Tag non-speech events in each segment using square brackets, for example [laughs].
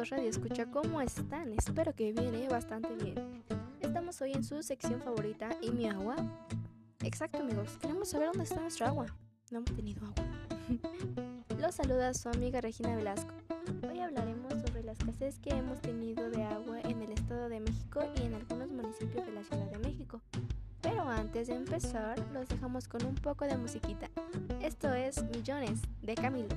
amigos Radio Escucha, ¿cómo están? Espero que viene bastante bien. Estamos hoy en su sección favorita, ¿y mi agua? Exacto amigos, queremos saber dónde está nuestra agua. No hemos tenido agua. [laughs] Los saluda su amiga Regina Velasco. Hoy hablaremos sobre la escasez que hemos tenido de agua en el Estado de México y en algunos municipios de la Ciudad de México. Pero antes de empezar, los dejamos con un poco de musiquita. Esto es Millones de Camilo.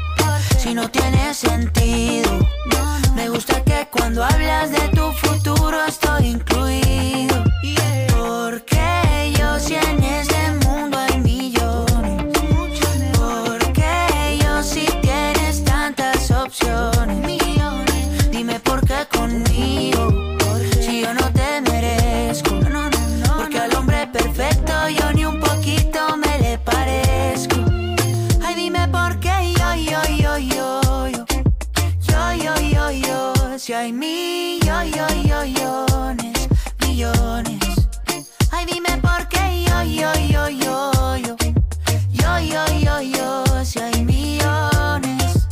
si no tiene sentido. Me gusta que cuando hablas de tu futuro estoy incluido. Si hay millones, millones. Ay, dime por qué yo, yo, yo, yo, yo. Yo, yo, yo, yo. Si hay millones,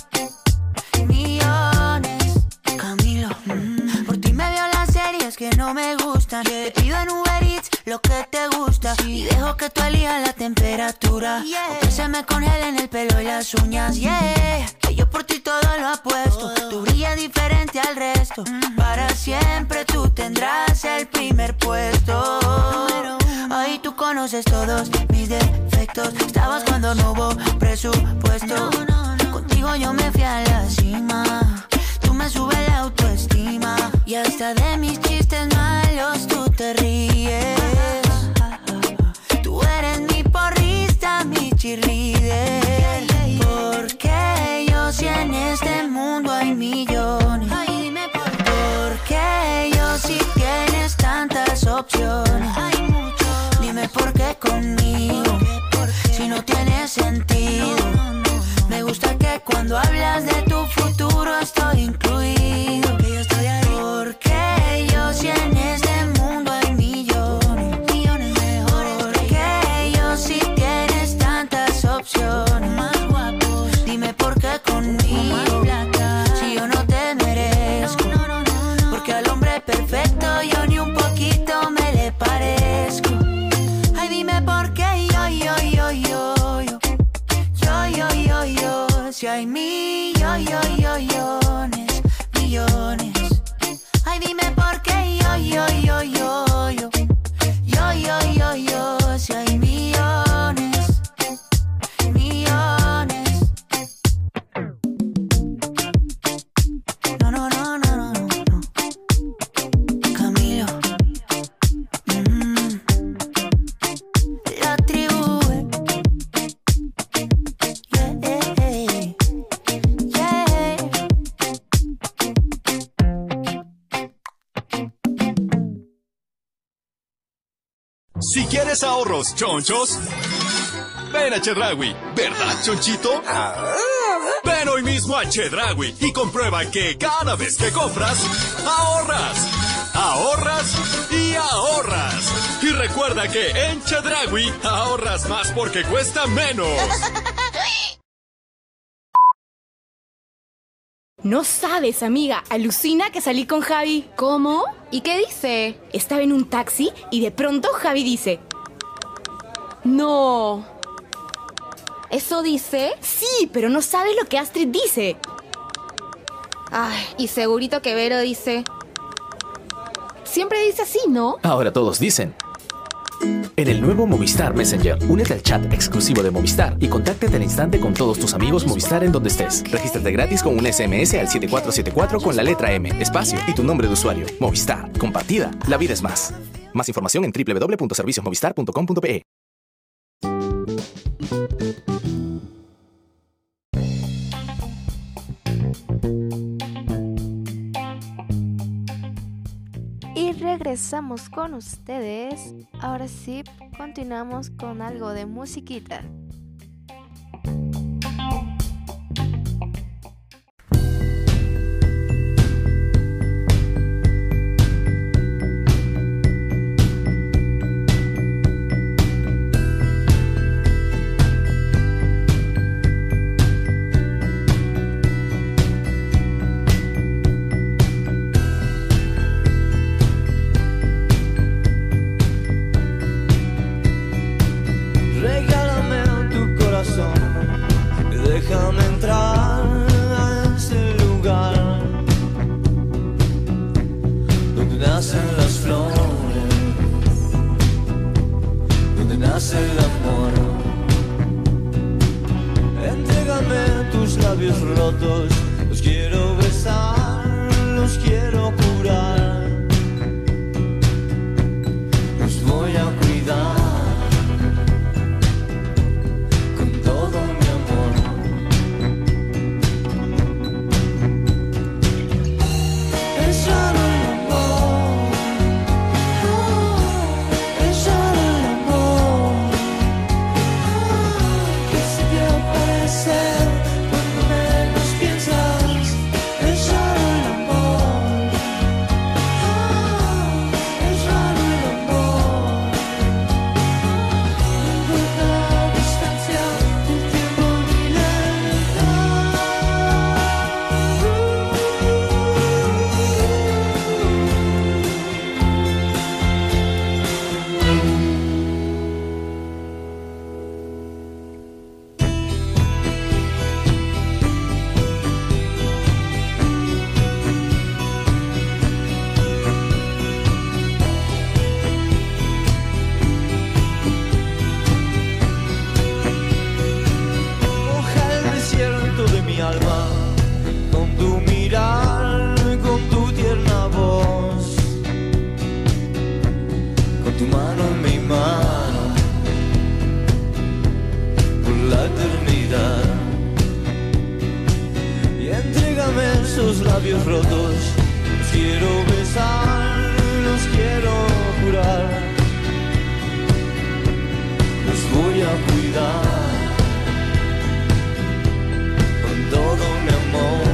millones. Camilo, mm, por ti me veo las series que no me gustan. Te pido en Uber Eats lo que te gusta. Y dejo que tú elijas la temperatura. Que se me congelen el pelo y las uñas. Yeah, que yo por ti todo lo apuesto. Tú brillas diferente Para siempre tú tendrás el primer puesto. Ahí tú conoces todos mis defectos. Estabas cuando no hubo presupuesto. Contigo yo me fui a la cima. Tú me subes la autoestima. Y hasta de mis chistes malos tú te ríes. Tú eres mi porrista, mi cheerleader. Porque yo si en este mundo hay millones. Ahorros chonchos, ven a Chedraui, ¿verdad, chonchito? Ven hoy mismo a Chedraui y comprueba que cada vez que compras, ahorras, ahorras y ahorras. Y recuerda que en Chedraui ahorras más porque cuesta menos. No sabes, amiga, alucina que salí con Javi. ¿Cómo? ¿Y qué dice? Estaba en un taxi y de pronto Javi dice, No. ¿Eso dice? sí, pero no sabes lo que Astrid dice. Ay, y segurito que Vero dice. Siempre dice así, ¿no? Ahora todos dicen. En el nuevo Movistar Messenger, únete al chat exclusivo de Movistar y contáctate al instante con todos tus amigos Movistar en donde estés. Regístrate gratis con un SMS al 7474 con la letra M, espacio y tu nombre de usuario. Movistar, compartida, la vida es más. Más información en www.serviciosmovistar.com.pe. Y regresamos con ustedes. Ahora sí, continuamos con algo de musiquita. Esos labios rotos, los quiero besar, los quiero curar, los voy a cuidar. Con todo mi amor.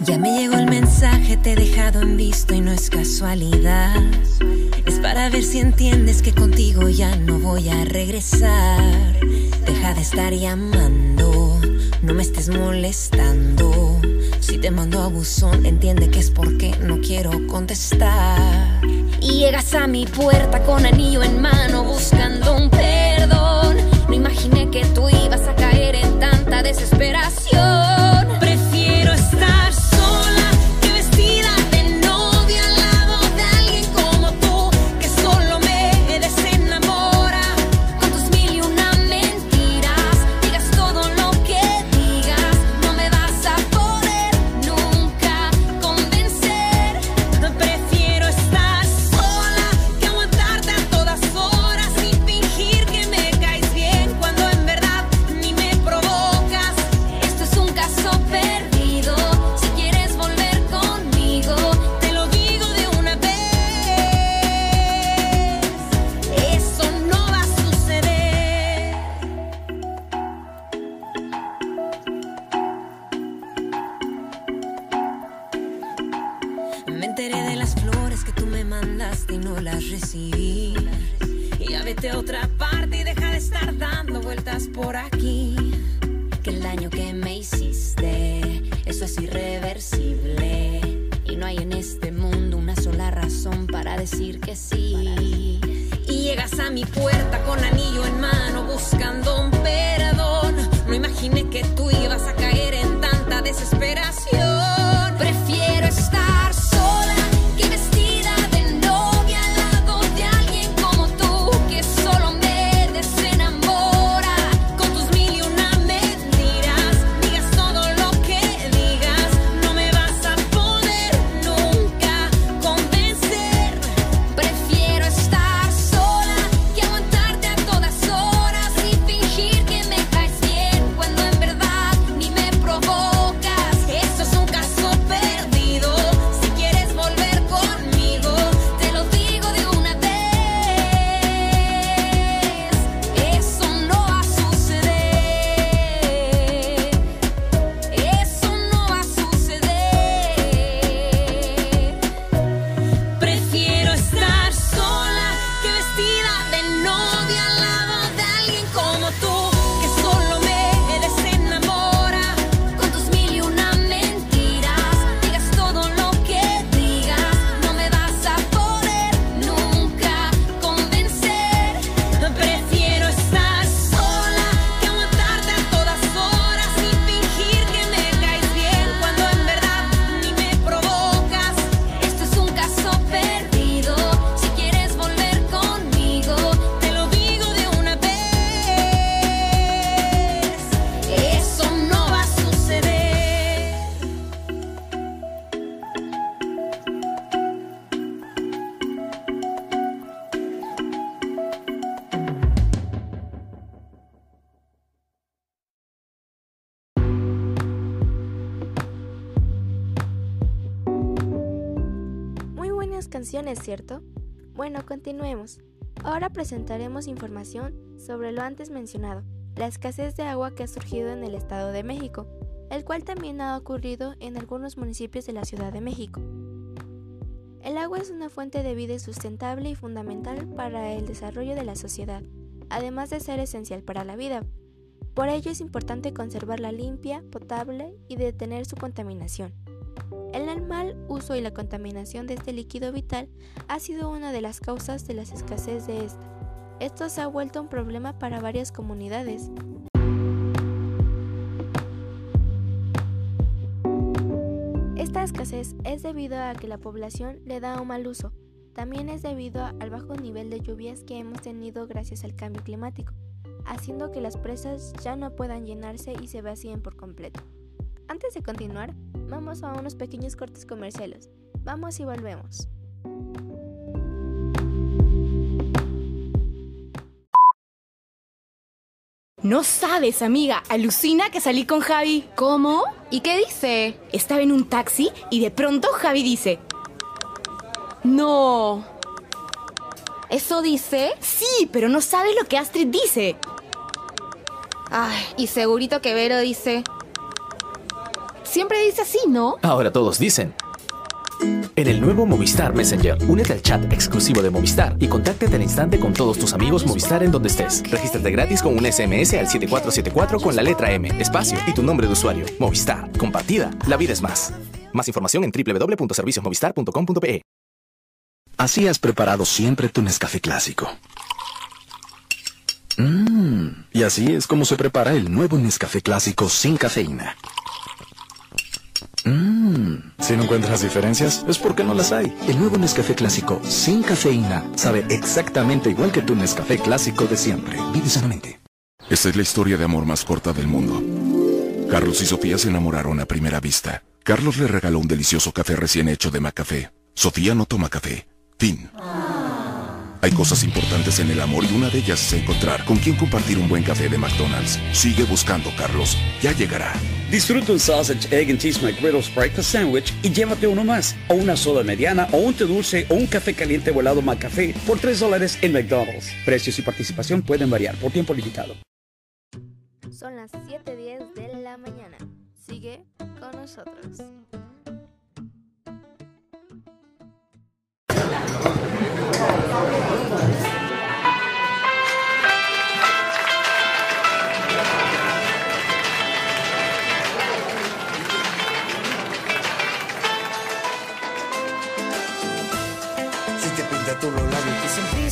Ya me llegó el mensaje, te he dejado en visto y no es casualidad. Es para ver si entiendes que contigo ya no voy a regresar. Deja de estar llamando, no me estés molestando. Si te mando a buzón, entiende que es porque no quiero contestar. Llegas a mi puerta con anillo en mano buscando un perdón. No imaginé que tú ibas a canciones, ¿cierto? Bueno, continuemos. Ahora presentaremos información sobre lo antes mencionado, la escasez de agua que ha surgido en el Estado de México, el cual también ha ocurrido en algunos municipios de la Ciudad de México. El agua es una fuente de vida sustentable y fundamental para el desarrollo de la sociedad, además de ser esencial para la vida. Por ello es importante conservarla limpia, potable y detener su contaminación. El mal uso y la contaminación de este líquido vital ha sido una de las causas de la escasez de esta. Esto se ha vuelto un problema para varias comunidades. Esta escasez es debido a que la población le da un mal uso. También es debido al bajo nivel de lluvias que hemos tenido gracias al cambio climático, haciendo que las presas ya no puedan llenarse y se vacíen por completo. Antes de continuar, vamos a unos pequeños cortes comerciales. Vamos y volvemos. No sabes, amiga, alucina que salí con Javi. ¿Cómo? ¿Y qué dice? Estaba en un taxi y de pronto Javi dice... No. ¿Eso dice? Sí, pero no sabes lo que Astrid dice. Ay, y segurito que Vero dice... Siempre dice así, ¿no? Ahora todos dicen. En el nuevo Movistar Messenger, únete al chat exclusivo de Movistar y contáctate al instante con todos tus amigos Movistar en donde estés. Regístrate gratis con un SMS al 7474 con la letra M, espacio y tu nombre de usuario. Movistar. Compartida. La vida es más. Más información en www.serviciosmovistar.com.pe. Así has preparado siempre tu Nescafé clásico. Mmm, y así es como se prepara el nuevo Nescafé clásico sin cafeína. Mmm, si no encuentras diferencias, es porque no las hay. El nuevo Nescafé clásico sin cafeína sabe exactamente igual que tu Nescafé clásico de siempre. Vive sanamente. Esta es la historia de amor más corta del mundo. Carlos y Sofía se enamoraron a primera vista. Carlos le regaló un delicioso café recién hecho de Macafé. Sofía no toma café. Fin. Hay cosas importantes en el amor y una de ellas es encontrar con quién compartir un buen café de McDonald's. Sigue buscando, Carlos. Ya llegará. Disfruta un sausage, egg and cheese McGriddles breakfast sandwich y llévate uno más, o una soda mediana, o un té dulce, o un café caliente o helado McCafé por 3 dólares en McDonald's. Precios y participación pueden variar por tiempo limitado. Son las 7.10 de la mañana. Sigue con nosotros.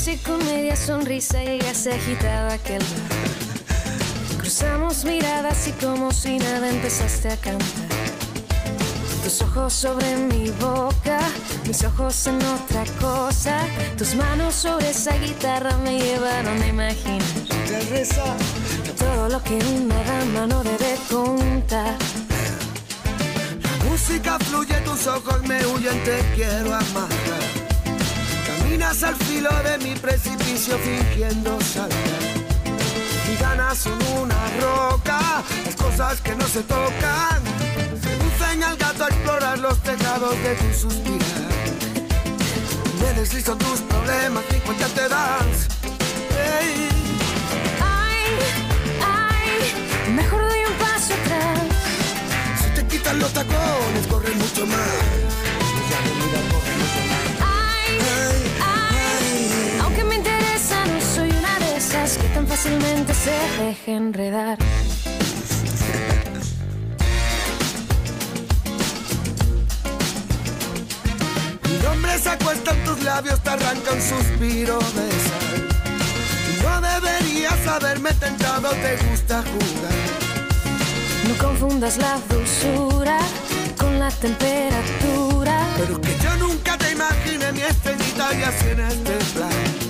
Y con media sonrisa llegaste agitado a aquel. Cruzamos miradas y como si nada empezaste a cantar. Tus ojos sobre mi boca, mis ojos en otra cosa. Tus manos sobre esa guitarra me llevaron a imaginar todo lo que una dama no debe contar. La música fluye, tus ojos me huyen, te quiero amar. Caminas al filo de mi precipicio fingiendo saltar. Mi ganas son una roca, las cosas que no se tocan. Seducen al gato a explorar los tejados de tu suspirar. Me deslizo tus problemas, ni cuenta te das. Ey. Ay, ay, mejor doy un paso atrás. Si te quitan los tacones, corre mucho más. Que tan fácilmente se deja enredar. Mi nombre se acuesta en tus labios, te arranca un suspiro de sal. Y No deberías haberme tentado, te gusta jugar. No confundas la dulzura con la temperatura. Pero que yo nunca te imaginé mi estrellita y así en este plan.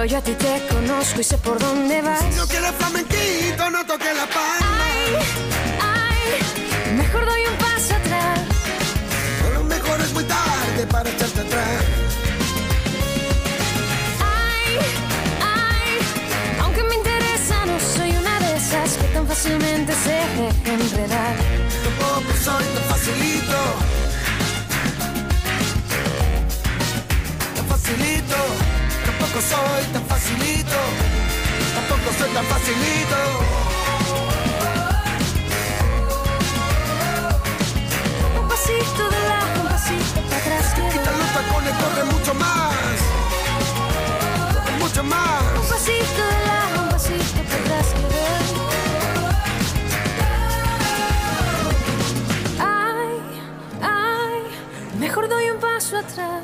Pero yo a ti te conozco y sé por dónde vas. Si no quieres flamenquito, no toques la palma. Ay, ay, mejor doy un paso atrás. A lo mejor es muy tarde para echarte atrás. Ay, ay, aunque me interesa, no soy una de esas que tan fácilmente se deja enredar. Tampoco soy tan facilito. Tan facilito. Tampoco soy tan facilito. Tampoco soy tan facilito. Un pasito de lado, un pasito para atrás. Quita los tacones, corre mucho más. Mucho más. Un pasito de lado, un pasito para atrás. Ay, ay, mejor doy un paso atrás.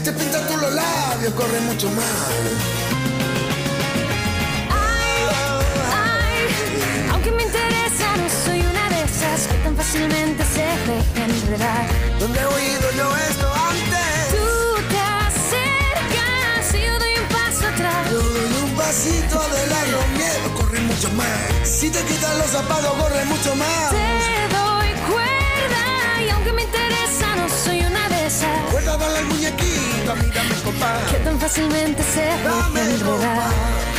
Si te pintas tú los labios, corre mucho más. Ay, ay, aunque me interesa, no soy una de esas que tan fácilmente se deja enredar. ¿Dónde he oído yo esto antes? Tú te acercas y yo doy un paso atrás. Yo doy un pasito adelante, los miedos corren mucho más. Si te quitan los zapatos, corre mucho más. Mírame, compa. que tan fácilmente se Dame enredar.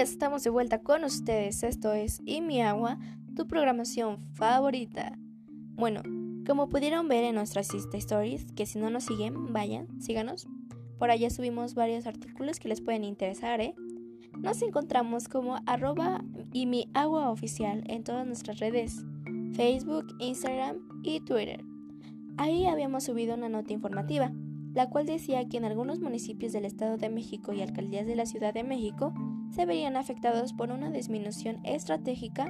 estamos de vuelta con ustedes. Esto es Y mi agua, tu programación favorita. Bueno, Como pudieron ver en nuestras Insta Stories, que si no nos siguen, vayan, síganos. Por allá subimos varios artículos que les pueden interesar, ¿eh? Nos encontramos como arroba y mi agua oficial en todas nuestras redes, Facebook, Instagram y Twitter. Ahí habíamos subido una nota informativa, la cual decía que en algunos municipios del Estado de México y alcaldías de la Ciudad de México se verían afectados por una disminución estratégica,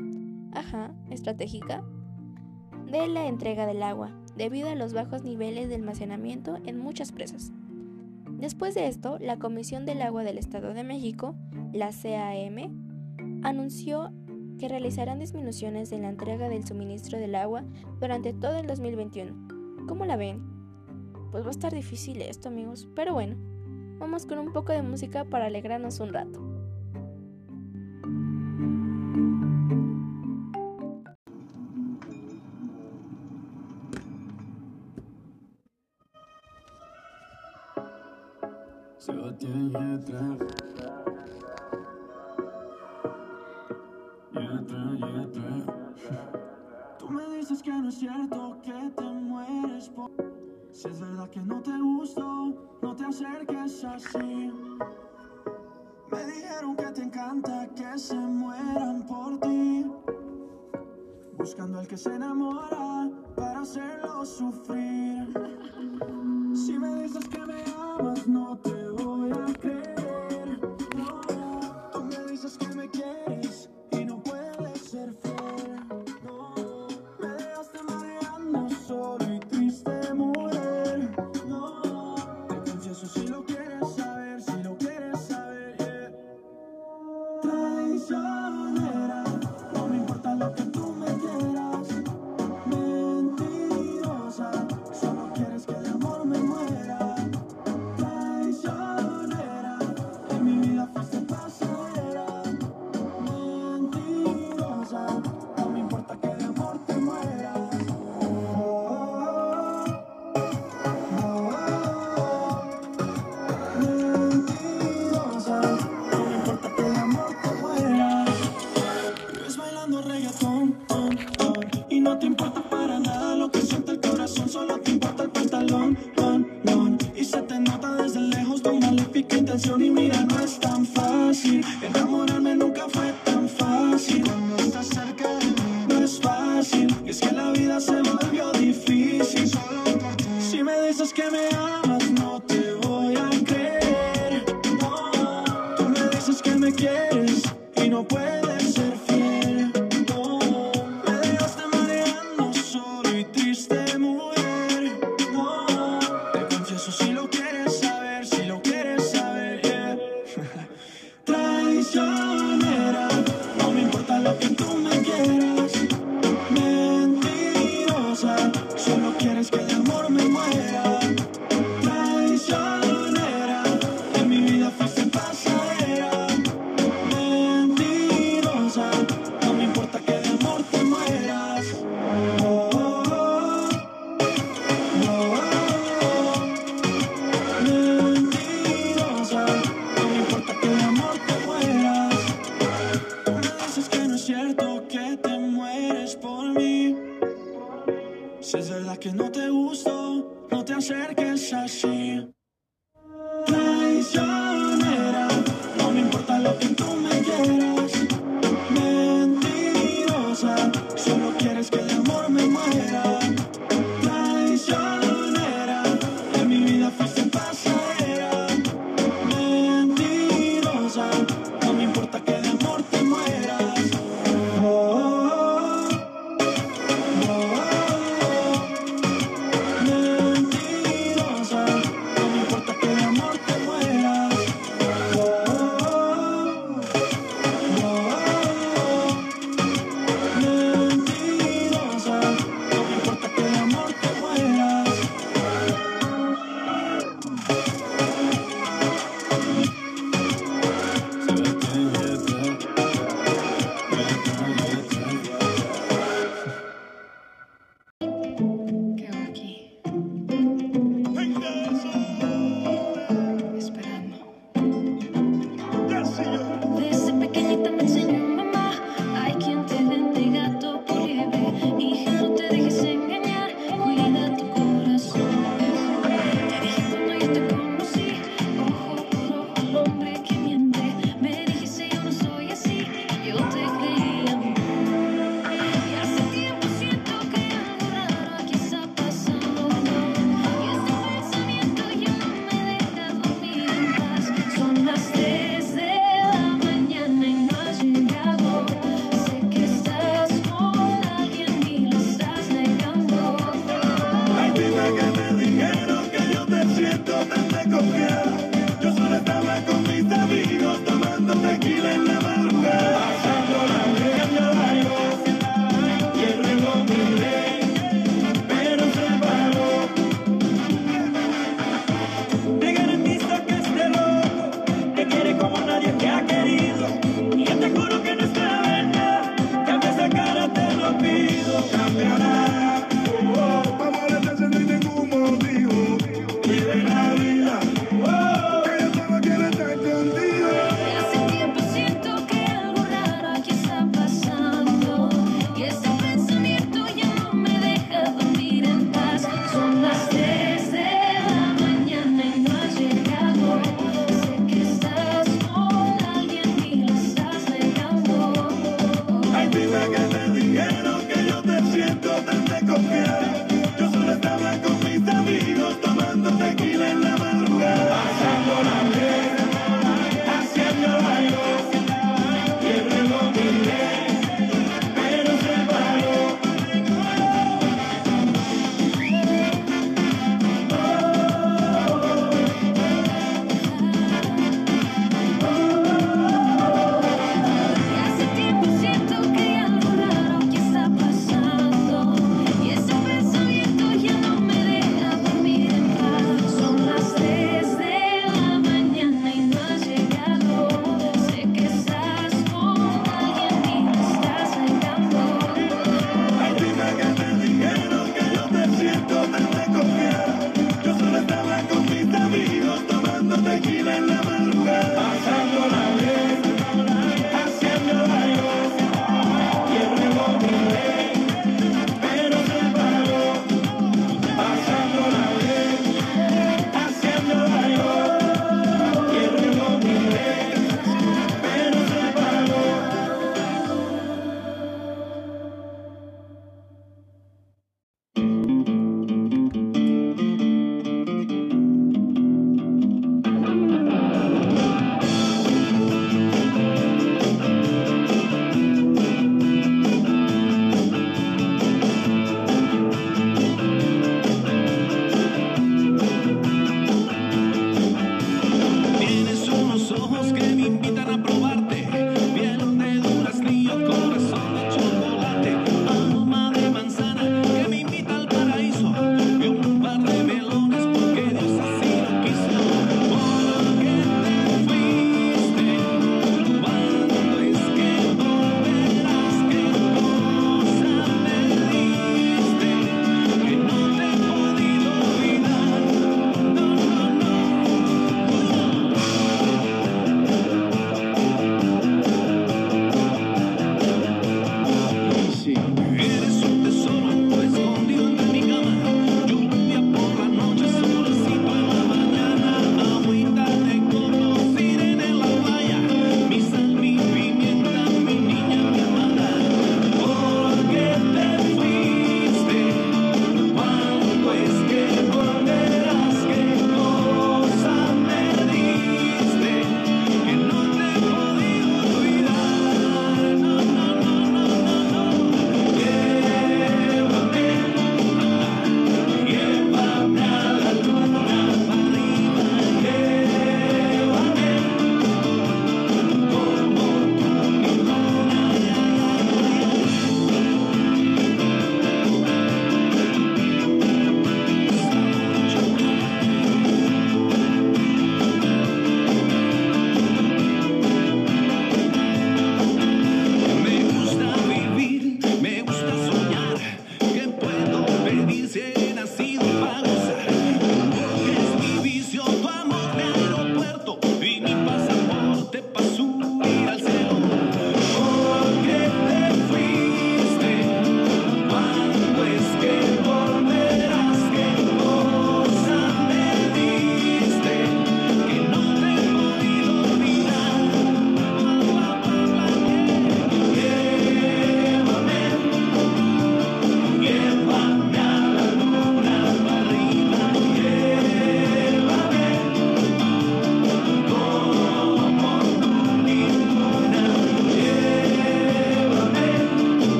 ajá, estratégica, de la entrega del agua, debido a los bajos niveles de almacenamiento en muchas presas. Después de esto, la Comisión del Agua del Estado de México, la CAM, anunció que realizarán disminuciones en la entrega del suministro del agua durante todo el 2021. ¿Cómo la ven? Pues va a estar difícil esto, amigos, pero bueno, vamos con un poco de música para alegrarnos un rato. Tú me dices que no es cierto que te mueres por... Si es verdad que no te gustó, no te acerques así. Me dijeron que te encanta que se mueran por ti. Buscando al que se enamora para hacerlo sufrir. Si me dices que me amas, no te y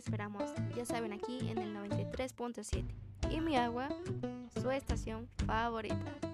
esperamos. Ya saben, aquí en el 93.7. Y mi agua, su estación favorita.